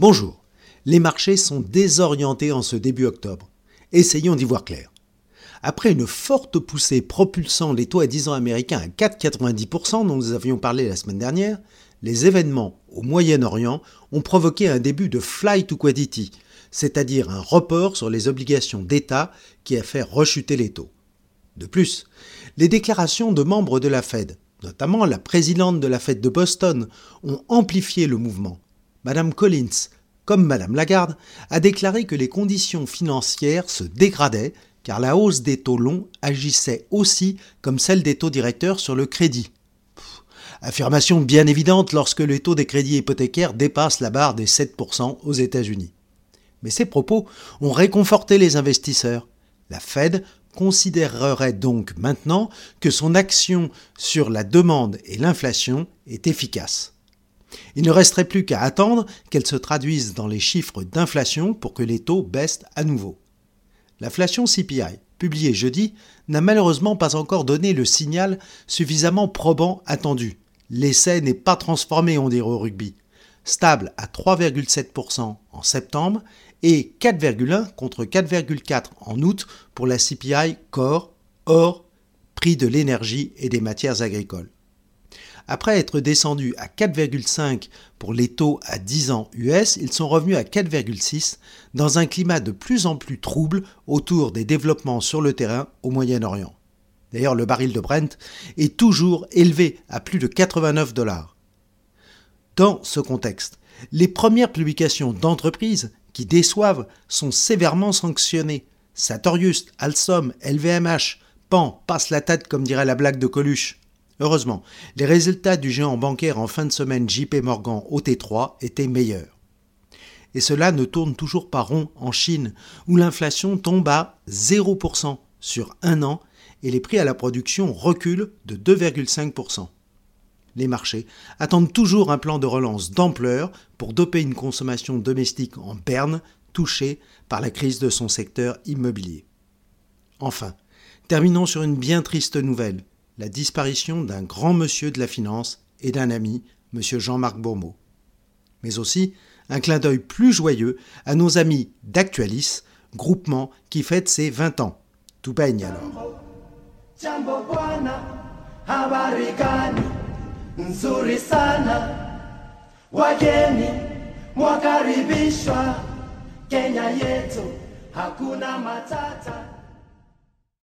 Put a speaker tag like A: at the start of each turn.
A: Bonjour. Les marchés sont désorientés en ce début octobre. Essayons d'y voir clair. Après une forte poussée propulsant les taux à 10 ans américains à 4,90% dont nous avions parlé la semaine dernière, les événements au Moyen-Orient ont provoqué un début de flight to quality, c'est-à-dire un report sur les obligations d'État qui a fait rechuter les taux. De plus, les déclarations de membres de la Fed, notamment la présidente de la Fed de Boston, ont amplifié le mouvement. Madame Collins, comme Madame Lagarde, a déclaré que les conditions financières se dégradaient car la hausse des taux longs agissait aussi comme celle des taux directeurs sur le crédit. affirmation bien évidente lorsque le taux des crédits hypothécaires dépasse la barre des 7% aux États-Unis. Mais ces propos ont réconforté les investisseurs. La Fed considérerait donc maintenant que son action sur la demande et l'inflation est efficace. Il ne resterait plus qu'à attendre qu'elle se traduise dans les chiffres d'inflation pour que les taux baissent à nouveau. L'inflation CPI, publiée jeudi, n'a malheureusement pas encore donné le signal suffisamment probant attendu. L'essai n'est pas transformé, on dirait au rugby. Stable à 3,7% en septembre et 4,1 contre 4,4 en août pour la CPI Core, hors prix de l'énergie et des matières agricoles. Après être descendus à 4,5 pour les taux à 10 ans US, ils sont revenus à 4,6 dans un climat de plus en plus trouble autour des développements sur le terrain au Moyen-Orient. D'ailleurs, le baril de Brent est toujours élevé à plus de 89 dollars. Dans ce contexte, les premières publications d'entreprises qui déçoivent sont sévèrement sanctionnées. Sartorius, Alstom, LVMH, Pan passe la tête comme dirait la blague de Coluche. Heureusement, les résultats du géant bancaire en fin de semaine JP Morgan au T3 étaient meilleurs. Et cela ne tourne toujours pas rond en Chine, où l'inflation tombe à 0% sur un an et les prix à la production reculent de 2,5%. Les marchés attendent toujours un plan de relance d'ampleur pour doper une consommation domestique en berne touchée par la crise de son secteur immobilier. Enfin, terminons sur une bien triste nouvelle la disparition d'un grand monsieur de la finance et d'un ami, M. Jean-Marc Bourmeau. Mais aussi un clin d'œil plus joyeux à nos amis d'Actualis, groupement qui fête ses 20 ans. Tout baigne alors.